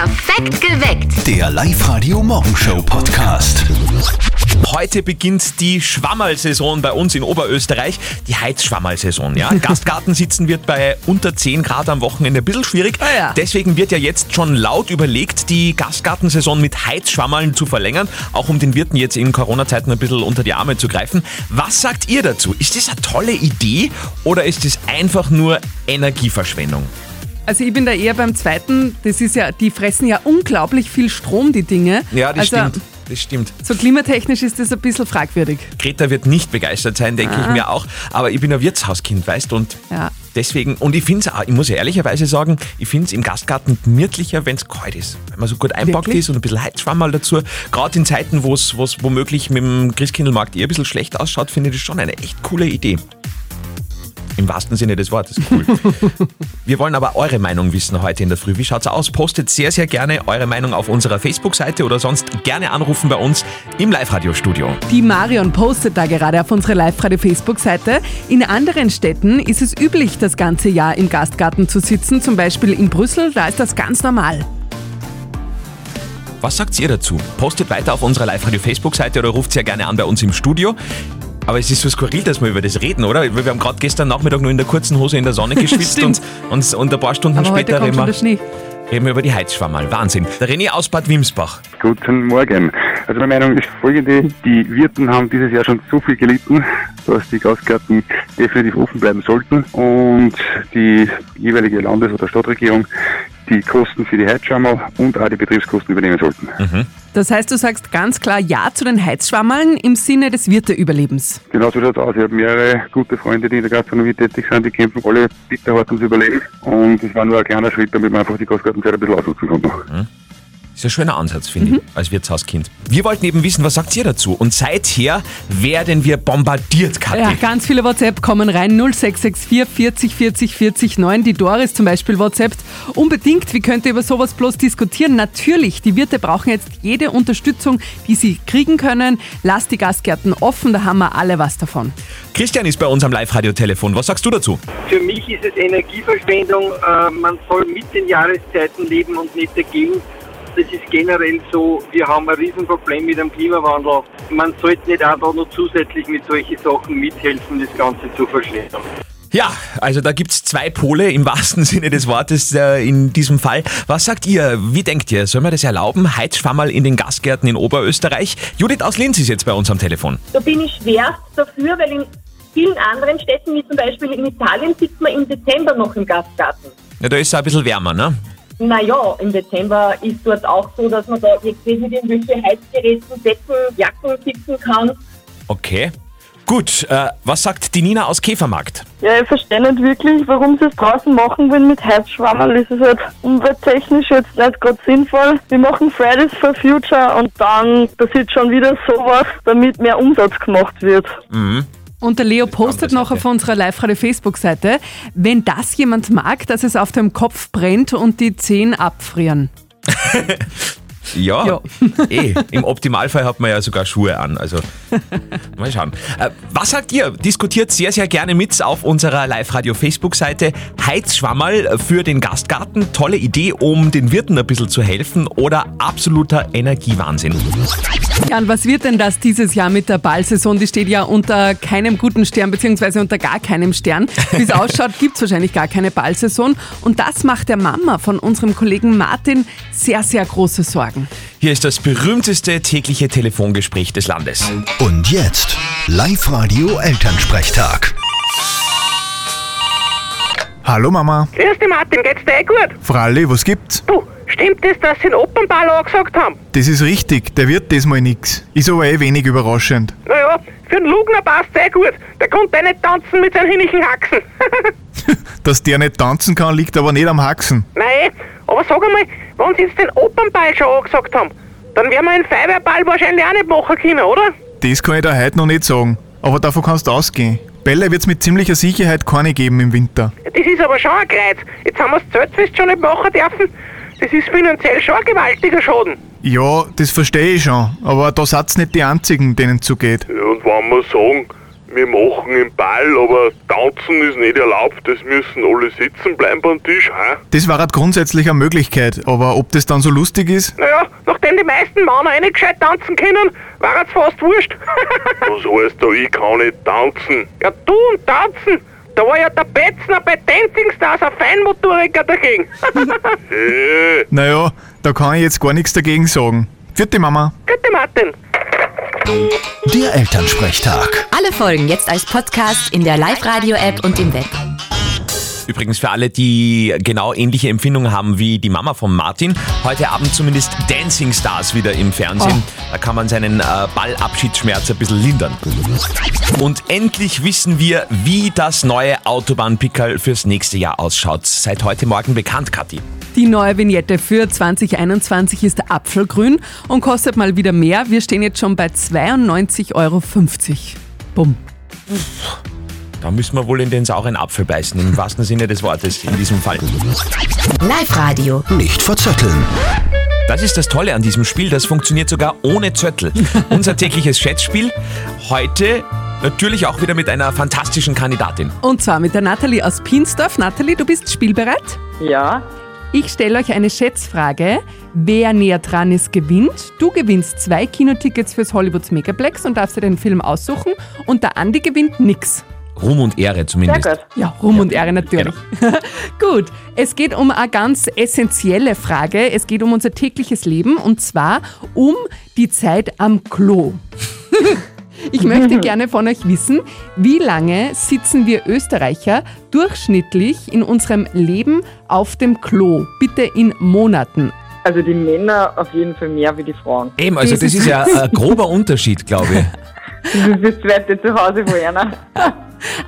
Perfekt geweckt. Der Live-Radio Morgenshow Podcast. Heute beginnt die Schwammerlsaison bei uns in Oberösterreich. Die Heizschwammerlsaison, ja. Gastgarten sitzen wird bei unter 10 Grad am Wochenende ein bisschen schwierig. Ah ja. Deswegen wird ja jetzt schon laut überlegt, die Gastgartensaison mit Heizschwammerln zu verlängern, auch um den Wirten jetzt in Corona-Zeiten ein bisschen unter die Arme zu greifen. Was sagt ihr dazu? Ist das eine tolle Idee oder ist das einfach nur Energieverschwendung? Also ich bin da eher beim zweiten. Das ist ja, die fressen ja unglaublich viel Strom, die Dinge. Ja, das also, stimmt. Das stimmt. So klimatechnisch ist das ein bisschen fragwürdig. Greta wird nicht begeistert sein, denke ich mir auch. Aber ich bin ein Wirtshauskind, weißt du, und Ja. deswegen, und ich finde es auch, ich muss ja ehrlicherweise sagen, ich finde es im Gastgarten gemütlicher, wenn es kalt ist. Wenn man so gut einpackt Wirklich? ist und ein bisschen Heizschwammerl dazu. Gerade in Zeiten, wo es womöglich mit dem Christkindlmarkt eher ein bisschen schlecht ausschaut, finde ich das schon eine echt coole Idee. Im wahrsten Sinne des Wortes. Cool. Wir wollen aber eure Meinung wissen heute in der Früh. Wie schaut's aus? Postet sehr, sehr gerne eure Meinung auf unserer Facebook-Seite oder sonst gerne anrufen bei uns im Live-Radio-Studio. Die Marion postet da gerade auf unsere Live-Radio-Facebook-Seite. In anderen Städten ist es üblich, das ganze Jahr im Gastgarten zu sitzen. Zum Beispiel in Brüssel, da ist das ganz normal. Was sagt ihr dazu? Postet weiter auf unserer Live-Radio-Facebook-Seite oder ruft sehr gerne an bei uns im Studio. Aber es ist so skurril, dass wir über das reden, oder? Weil Wir haben gerade gestern Nachmittag nur in der kurzen Hose in der Sonne geschwitzt und, und, und ein paar Stunden Aber später reden wir, reden wir über die Heizschwammerl. Wahnsinn. Der René aus Bad Wimsbach. Guten Morgen. Also meine Meinung ist folgende. Die Wirten haben dieses Jahr schon so viel gelitten, dass die Gastgärten definitiv offen bleiben sollten und die jeweilige Landes- oder Stadtregierung die Kosten für die Heizschammer und auch die Betriebskosten übernehmen sollten. Das heißt, du sagst ganz klar Ja zu den Heizschwammerln im Sinne des Wirteüberlebens. Genau so schaut es aus. Ich habe mehrere gute Freunde, die in der Gastronomie tätig sind, die kämpfen alle bitter hart ums Überleben. Und es war nur ein kleiner Schritt, damit man einfach die Gastgartenzeit ein bisschen ausnutzen konnte. Ist ein schöner Ansatz, finde ich, als Wirtshauskind. Wir wollten eben wissen, was sagt ihr dazu? Und seither werden wir bombardiert, Kathi. Ja, ganz viele WhatsApp kommen rein. 0664 40 40 40 9. Die Doris zum Beispiel WhatsApp. Unbedingt, wie könnt ihr über sowas bloß diskutieren? Natürlich, die Wirte brauchen jetzt jede Unterstützung, die sie kriegen können. Lasst die Gastgärten offen, da haben wir alle was davon. Christian ist bei uns am Live-Radio-Telefon. Was sagst du dazu? Für mich ist es Energieverschwendung. Äh, man soll mit den Jahreszeiten leben und nicht dagegen. Das ist generell so. Wir haben ein Riesenproblem mit dem Klimawandel. Man sollte nicht auch da noch zusätzlich mit solchen Sachen mithelfen, das Ganze zu verschlechtern. Ja, also da gibt's zwei Pole im wahrsten Sinne des Wortes äh, in diesem Fall. Was sagt ihr? Wie denkt ihr? Soll man das erlauben? Heizschwammerl in den Gastgärten in Oberösterreich? Judith aus Linz ist jetzt bei uns am Telefon. Da bin ich schwerst dafür, weil in vielen anderen Städten, wie zum Beispiel in Italien, sitzt man im Dezember noch im Gastgarten. Ja, da ist es ein bisschen wärmer, ne? Naja, im Dezember ist dort auch so, dass man da jetzt mit irgendwelchen Heizgeräten, Decken, Jacken sitzen kann. Okay. Gut, äh, was sagt die Nina aus Käfermarkt? Ja, ich verstehe nicht wirklich, warum sie es draußen machen wollen mit Heizschwammerl. Das ist halt umwelttechnisch jetzt nicht gerade sinnvoll. Wir machen Fridays for Future und dann passiert schon wieder sowas, damit mehr Umsatz gemacht wird. Und der Leo postet noch auf unserer Live-Radio-Facebook-Seite, wenn das jemand mag, dass es auf dem Kopf brennt und die Zehen abfrieren. Ja, Ja. eh. Im Optimalfall hat man ja sogar Schuhe an. Also mal schauen. Äh, was sagt ihr? Diskutiert sehr, sehr gerne mit auf unserer Live-Radio-Facebook-Seite. Heizschwammerl für den Gastgarten. Tolle Idee, um den Wirten ein bisschen zu helfen oder absoluter Energiewahnsinn. Ja, und was wird denn das dieses Jahr mit der Ballsaison? Die steht ja unter keinem guten Stern, beziehungsweise unter gar keinem Stern. Wie es ausschaut, gibt es wahrscheinlich gar keine Ballsaison. Und das macht der Mama von unserem Kollegen Martin sehr, sehr große Sorgen. Hier ist das berühmteste tägliche Telefongespräch des Landes. Und jetzt Live-Radio Elternsprechtag. Hallo Mama. Grüß dich Martin, geht's dir eh gut? Fralli, was gibt's? Du, stimmt es, dass sie den Opernball angesagt haben? Das ist richtig, der wird diesmal nix. Ist aber eh wenig überraschend. Naja, für den Lugner passt eh gut. Der konnte eh nicht tanzen mit seinen hinnigen Haxen. Dass der nicht tanzen kann, liegt aber nicht am Haxen. Nein, aber sag einmal, wenn sie jetzt den Opernball schon angesagt haben, dann werden wir einen Feuerwehrball wahrscheinlich auch nicht machen können, oder? Das kann ich dir heute noch nicht sagen. Aber davon kannst du ausgehen. Bälle wird's mit ziemlicher Sicherheit keine geben im Winter. Das ist aber schon ein Kreuz. Jetzt haben wir das Zeltfest schon nicht machen dürfen. Das ist finanziell schon ein gewaltiger Schaden. Ja, das verstehe ich schon. Aber da seid's nicht die einzigen, denen es so geht. Ja, und wenn wir sagen, wir machen den Ball, aber tanzen ist nicht erlaubt, es müssen alle sitzen bleiben beim Tisch, hä? Das war halt grundsätzlich eine Möglichkeit, aber ob das dann so lustig ist? Naja, nachdem die meisten Männer eh nicht gescheit tanzen können, war es fast wurscht. Was heißt da, ich kann nicht tanzen? ja, du und tanzen. Da war ja der Betzner bei Dancing Stars ein Feinmotoriker dagegen. Naja, da kann ich jetzt gar nichts dagegen sagen. Vierte Mama. Gute Martin. Der Elternsprechtag. Alle Folgen jetzt als Podcast in der Live-Radio-App und im Web. Übrigens für alle, die genau ähnliche Empfindungen haben wie die Mama von Martin, heute Abend zumindest Dancing Stars wieder im Fernsehen. Da kann man seinen äh, Ballabschiedsschmerz ein bisschen lindern. Und endlich wissen wir, wie das neue Autobahnpickerl fürs nächste Jahr ausschaut. Seit heute Morgen bekannt, Kathi. Die neue Vignette für 2021 ist apfelgrün und kostet mal wieder mehr. Wir stehen jetzt schon bei 92,50 Euro. Bumm. Da müssen wir wohl in den sauren Apfel beißen, im wahrsten Sinne des Wortes in diesem Fall. Live-Radio. Nicht verzetteln. Das ist das Tolle an diesem Spiel, das funktioniert sogar ohne Zettel. Unser tägliches Schätzspiel, heute natürlich auch wieder mit einer fantastischen Kandidatin. Und zwar mit der Nathalie aus Pinsdorf. Nathalie, du bist spielbereit? Ja, Ich stelle euch eine Schätzfrage. Wer näher dran ist, gewinnt. Du gewinnst zwei Kinotickets fürs Hollywoods Megaplex und darfst dir den Film aussuchen. Und der Andi gewinnt nix. Ruhm und Ehre sehr zumindest. gut. Ja, Ruhm und Ehre natürlich. Gut, es geht um eine ganz essentielle Frage. Es geht um unser tägliches Leben und zwar um die Zeit am Klo. Ich möchte gerne von euch wissen, wie lange sitzen wir Österreicher durchschnittlich in unserem Leben auf dem Klo? Bitte in Monaten. Also die Männer auf jeden Fall mehr wie die Frauen. Eben, also das ist ja ein grober Unterschied, glaube ich. Das ist das zweite Zuhause von einer.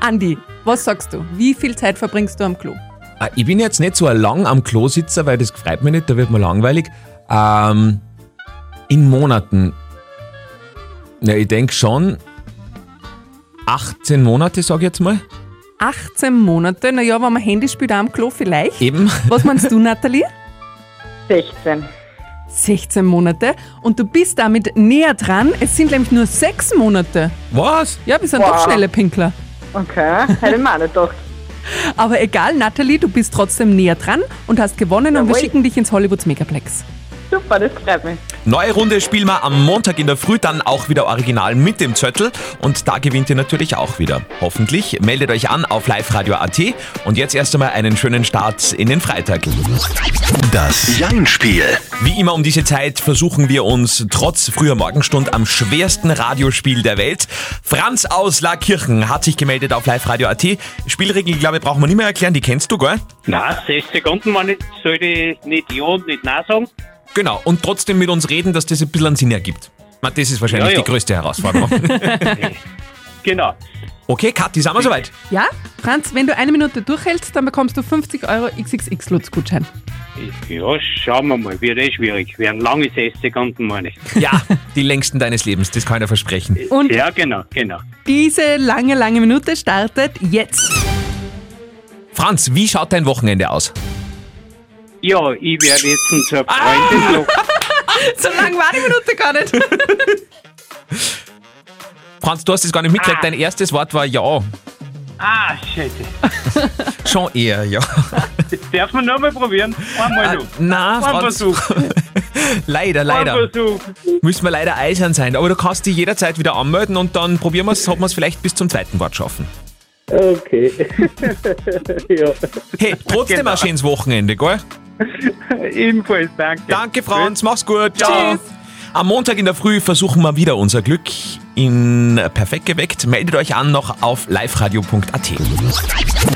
Andi, was sagst du? Wie viel Zeit verbringst du am Klo? Ah, Ich bin jetzt nicht so lang am Klo sitzer, weil das freut mich nicht, da wird mir langweilig. Ähm, in Monaten. Ja, ich denke schon 18 Monate, sage ich jetzt mal. 18 Monate, naja, wenn man Handy spielt, auch am Klo vielleicht. Eben. Was meinst du, Nathalie? 16. 16 Monate und du bist damit näher dran. Es sind nämlich nur 6 Monate. Was? Ja, wir sind Wow. doch schnelle Pinkler. Okay, hätte ich mir auch nicht gedacht. Aber egal, Nathalie, du bist trotzdem näher dran und hast gewonnen und wir Jawohl. schicken dich ins Hollywoods Megaplex. Super, das freut mich. Neue Runde spielen wir am Montag in der Früh, dann auch wieder original mit dem Zettel. Und da gewinnt ihr natürlich auch wieder. Hoffentlich. Meldet euch an auf liveradio.at. Und jetzt erst einmal einen schönen Start in den Freitag. Das Jein-Spiel. Wie immer um diese Zeit versuchen wir uns trotz früher Morgenstund am schwersten Radiospiel der Welt. Franz aus Laakirchen hat sich gemeldet auf liveradio.at. Spielregeln, glaube ich, brauchen wir nicht mehr erklären, die kennst du, gell? Nein, 6 Sekunden man nicht, sollte ich nicht Ja und nicht Nein sagen. Genau. Und trotzdem mit uns reden, dass das ein bisschen einen Sinn ergibt. Das ist wahrscheinlich Ja, ja. die größte Herausforderung. Genau. okay, Kathi, sind wir soweit? Ja? Franz, wenn du eine Minute durchhältst, dann bekommst du 50 Euro XXX-Lutz-Gutschein. Ja, schauen wir mal, wird eh schwierig. Werden lange 6 Sekunden, meine ich. Ja, die längsten deines Lebens, das kann ich dir versprechen. Und Ja, genau, genau. diese lange, lange Minute startet jetzt. Franz, wie schaut dein Wochenende aus? Ja, ich werde jetzt zur Ah! Freundin noch. So lang war die Minute gar nicht. Franz, du hast es gar nicht mitgekriegt. Dein erstes Wort war ja. Ah, scheiße. Schon eher, ja. Darf man nochmal probieren? Einmal Ah, noch. na, Ein Franz. Versuch. leider, Ein leider. Versuch. Müssen wir leider eisern sein. Aber du kannst dich jederzeit wieder anmelden und dann probieren wir es, ob wir es vielleicht bis zum zweiten Wort schaffen. Okay. ja. Hey, trotzdem Genau. ein schönes Wochenende, gell? Ebenfalls, danke. Danke, Franz. Mach's gut. Ciao. Am Montag in der Früh versuchen wir wieder unser Glück in Perfekt geweckt. Meldet euch an noch auf liveradio.at.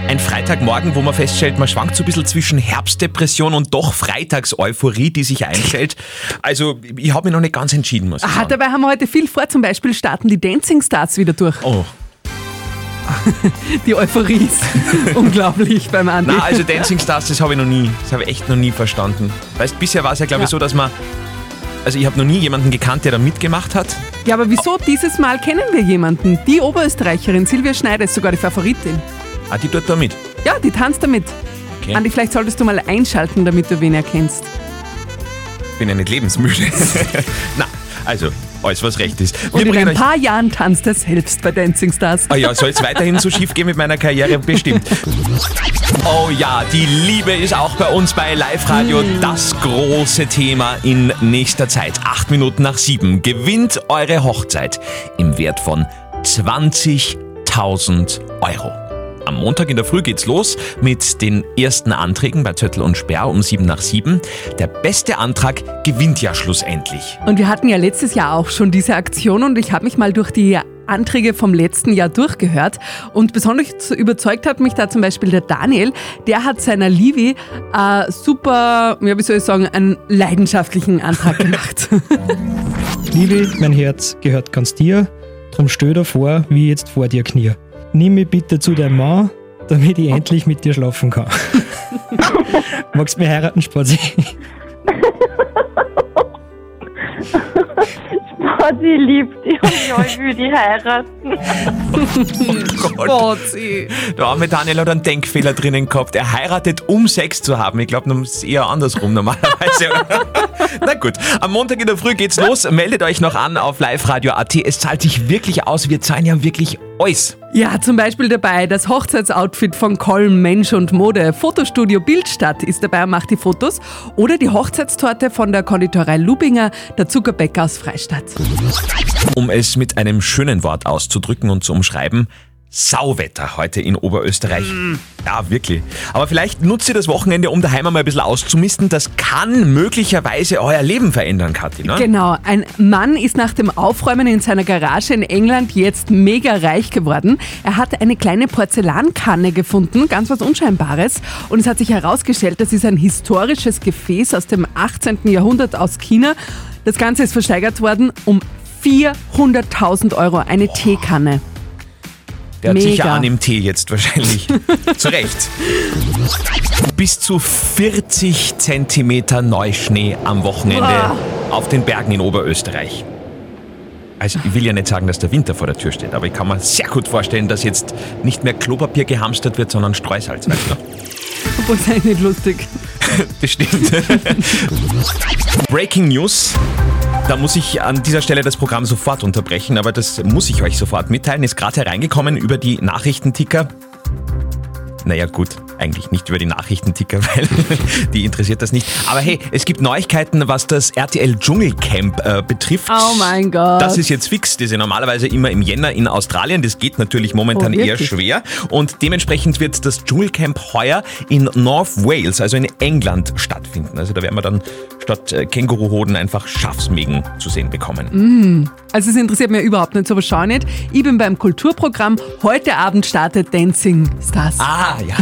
Ein Freitagmorgen, wo man feststellt, man schwankt so ein bisschen zwischen Herbstdepression und doch Freitagseuphorie, die sich einstellt. Also, ich habe mich noch nicht ganz entschieden, muss ich Ah, sagen. dabei haben wir heute viel vor. Zum Beispiel starten die Dancing Stars wieder durch. Oh. Die Euphorie ist unglaublich beim Andi. Na, also Dancing Stars, das habe ich noch nie, das habe ich echt noch nie verstanden. Weißt, bisher war es ja, glaube ich, Ja. so, dass man, also ich habe noch nie jemanden gekannt, der da mitgemacht hat. Ja, aber wieso? Dieses Mal kennen wir jemanden. Die Oberösterreicherin Silvia Schneider ist sogar die Favoritin. Ah, die tut da mit. Ja, die tanzt damit. Okay. Andi, vielleicht solltest du mal einschalten, damit du wen erkennst. bin ja nicht lebensmüde. Na, also, Alles, was recht ist. Und in ein paar Jahren tanzt er selbst bei Dancing Stars. Ah ja, soll es weiterhin so schief gehen mit meiner Karriere? Bestimmt. Oh ja, die Liebe ist auch bei uns bei Live Radio das große Thema in nächster Zeit. Acht Minuten nach sieben gewinnt eure Hochzeit im Wert von 20.000 Euro. Am Montag in der Früh geht's los mit den ersten Anträgen bei Zöttl und Sperr um sieben nach sieben. Der beste Antrag gewinnt ja schlussendlich. Und wir hatten ja letztes Jahr auch schon diese Aktion und ich habe mich mal durch die Anträge vom letzten Jahr durchgehört und besonders überzeugt hat mich da zum Beispiel der Daniel, der hat seiner Livi äh, super, ja, wie soll ich sagen, einen leidenschaftlichen Antrag gemacht. Liebe, mein Herz gehört ganz dir, drum stell dir vor, wie ich jetzt vor dir knie. Nimm mich bitte zu deinem Mann, damit ich endlich mit dir schlafen kann. Magst du mich heiraten, Spazi? Spotty liebt die und ja, ich will die heiraten. Gott. Der arme Daniel hat einen Denkfehler drinnen gehabt. Er heiratet, um Sex zu haben. Ich glaube, es ist eher andersrum normalerweise. Na gut, am Montag in der Früh geht's los. Meldet euch noch an auf liveradio.at. Es zahlt sich wirklich aus. Wir zahlen ja wirklich alles. Ja, zum Beispiel dabei das Hochzeitsoutfit von Kolm Mensch und Mode. Fotostudio Bildstadt ist dabei und macht die Fotos. Oder die Hochzeitstorte von der Konditorei Lubinger, der Zuckerbäcker aus Freistadt. Um es mit einem schönen Wort auszudrücken und zu umschreiben, Sauwetter heute in Oberösterreich. Ja, wirklich. Aber vielleicht nutzt ihr das Wochenende, um daheim mal ein bisschen auszumisten. Das kann möglicherweise euer Leben verändern, Kathi. Ne? Genau, ein Mann ist nach dem Aufräumen in seiner Garage in England jetzt mega reich geworden. Er hat eine kleine Porzellankanne gefunden, ganz was Unscheinbares. Und es hat sich herausgestellt, das ist ein historisches Gefäß aus dem 18. Jahrhundert aus China. Das Ganze ist versteigert worden um 400.000 Euro, eine Teekanne. Der hat sicher Mega. an im Tee jetzt wahrscheinlich. Zu Recht. Bis zu 40 Zentimeter Neuschnee am Wochenende Boah. auf den Bergen in Oberösterreich. Also ich will ja nicht sagen, dass der Winter vor der Tür steht, aber ich kann mir sehr gut vorstellen, dass jetzt nicht mehr Klopapier gehamstert wird, sondern Streusalz. Obwohl eigentlich nicht lustig. Bestimmt. Breaking News. Da muss ich an dieser Stelle das Programm sofort unterbrechen, aber das muss ich euch sofort mitteilen. Ist gerade hereingekommen über die Nachrichtenticker. Naja gut, eigentlich nicht über die Nachrichtenticker, weil die interessiert das nicht. Aber hey, es gibt Neuigkeiten, was das RTL Dschungelcamp äh, betrifft. Oh mein Gott. Das ist jetzt fix. Die sind normalerweise immer im Jänner in Australien. Das geht natürlich momentan Oh, eher schwer. Und dementsprechend wird das Dschungelcamp heuer in North Wales, also in England, stattfinden. Also da werden wir dann statt äh, Känguruhoden einfach Schafsmägen zu sehen bekommen. Mm. Also es interessiert mich überhaupt nicht, so aber schau nicht. Ich bin beim Kulturprogramm. Heute Abend startet Dancing Stars. Ah, ja.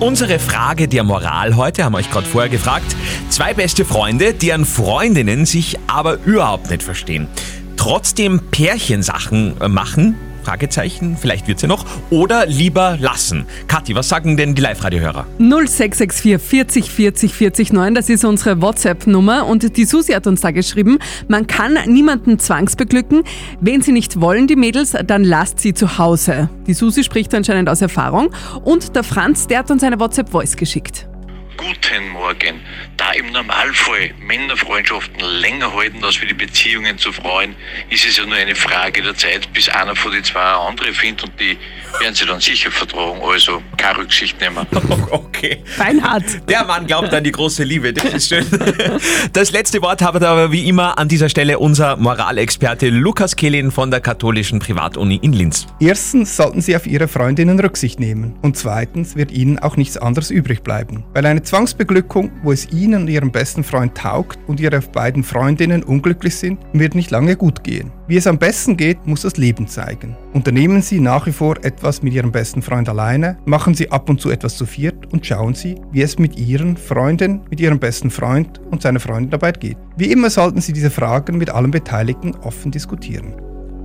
Unsere Frage der Moral heute, haben wir euch gerade vorher gefragt. Zwei beste Freunde, deren Freundinnen sich aber überhaupt nicht verstehen. Trotzdem Pärchensachen äh, machen, Fragezeichen, vielleicht wird's ja noch, oder lieber lassen. Kathi, was sagen denn die Live-Radio-Hörer? 0664 40 40 40 9, das ist unsere WhatsApp-Nummer und die Susi hat uns da geschrieben, man kann niemanden zwangsbeglücken. Wenn sie nicht wollen, die Mädels, dann lasst sie zu Hause. Die Susi spricht anscheinend aus Erfahrung und der Franz, der hat uns eine WhatsApp-Voice geschickt. Guten Morgen. Da im Normalfall Männerfreundschaften länger halten als für die Beziehungen zu Frauen, ist es ja nur eine Frage der Zeit, bis einer von den zwei eine andere findet und die werden sie dann sicher vertragen. Also keine Rücksicht nehmen. Okay. Feinhard. Der Mann glaubt an die große Liebe, das ist schön. Das letzte Wort hat aber wie immer an dieser Stelle unser Moralexperte Lukas Kehlin von der katholischen Privatuni in Linz. Erstens sollten Sie auf Ihre Freundinnen Rücksicht nehmen und zweitens wird Ihnen auch nichts anderes übrig bleiben. Weil eine Zwangsbeglückung, wo es Ihnen und Ihrem besten Freund taugt und Ihre beiden Freundinnen unglücklich sind, wird nicht lange gut gehen. Wie es am besten geht, muss das Leben zeigen. Unternehmen Sie nach wie vor etwas mit Ihrem besten Freund alleine, machen Sie ab und zu etwas zu viert und schauen Sie, wie es mit Ihren Freunden, mit Ihrem besten Freund und seiner Freundin dabei geht. Wie immer sollten Sie diese Fragen mit allen Beteiligten offen diskutieren.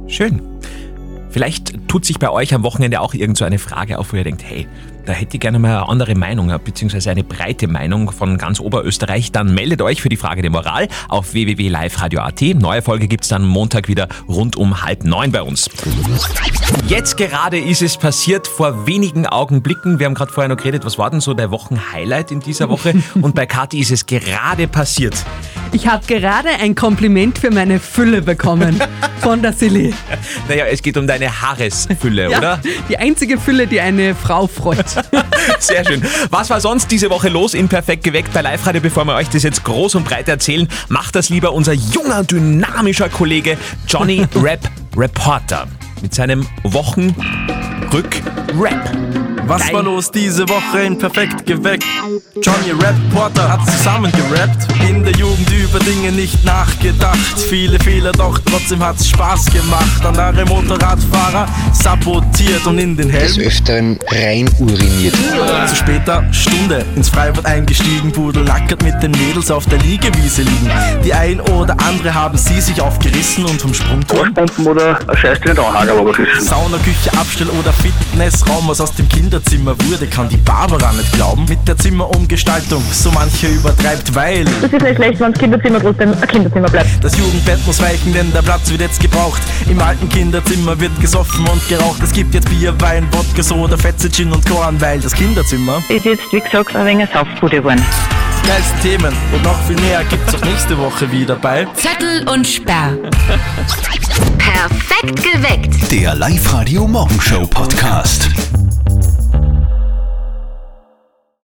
Schön. Vielleicht tut sich bei euch am Wochenende auch irgend so eine Frage auf, wo ihr denkt, hey, da hätte ich gerne mal eine andere Meinung, äh, beziehungsweise eine breite Meinung von ganz Oberösterreich, dann meldet euch für die Frage der Moral auf www.liveradio.at. Neue Folge gibt's dann Montag wieder rund um halb neun bei uns. Jetzt gerade ist es passiert, vor wenigen Augenblicken. Wir haben gerade vorher noch geredet, was war denn so der Wochenhighlight in dieser Woche? Und bei Kathi ist es gerade passiert. Ich habe gerade ein Kompliment für meine Fülle bekommen von der Silly. Naja, es geht um deine Haaresfülle, Ja, oder? Die einzige Fülle, die eine Frau freut. Sehr schön. Was war sonst diese Woche los in Perfekt geweckt bei Live Radio? Bevor wir euch das jetzt groß und breit erzählen, macht das lieber unser junger, dynamischer Kollege Johnny Rap Reporter mit seinem Wochenrück-Rap. Was Geil. war los diese Woche in Perfekt geweckt? Johnny Rap Porter hat zusammen gerappt. In der Jugend über Dinge nicht nachgedacht. Viele Fehler, doch trotzdem hat's Spaß gemacht. Andere Motorradfahrer sabotiert und in den Helm. des Öfteren rein uriniert. Zu später Stunde ins Freibad eingestiegen, Pudel lackert mit den Mädels auf der Liegewiese liegen. Die ein oder andere haben sie sich aufgerissen und vom Sprungturm. oder ein Scheiß in runtergeschissen. Sauna, Küche, Abstell- oder Fitnessraum, was aus dem Kinderzimmer wurde, kann die Barbara nicht glauben. Mit der Zimmerumgestaltung, so manche übertreibt, weil Das ist nicht schlecht, wenn das Kinderzimmer trotzdem ein Kinderzimmer bleibt. das Jugendbett muss weichen, denn der Platz wird jetzt gebraucht. Im alten Kinderzimmer wird gesoffen und geraucht. Es gibt jetzt Bier, Wein, Wodka, Soda, Fetze, Gin und Korn, weil das Kinderzimmer Ist jetzt, wie gesagt, ein wenig eine Saufbude geworden. die geilsten Themen und noch viel mehr gibt's auch nächste Woche wieder bei Zettel und Sperr. Perfekt geweckt. Der Live-Radio Morgenshow Podcast.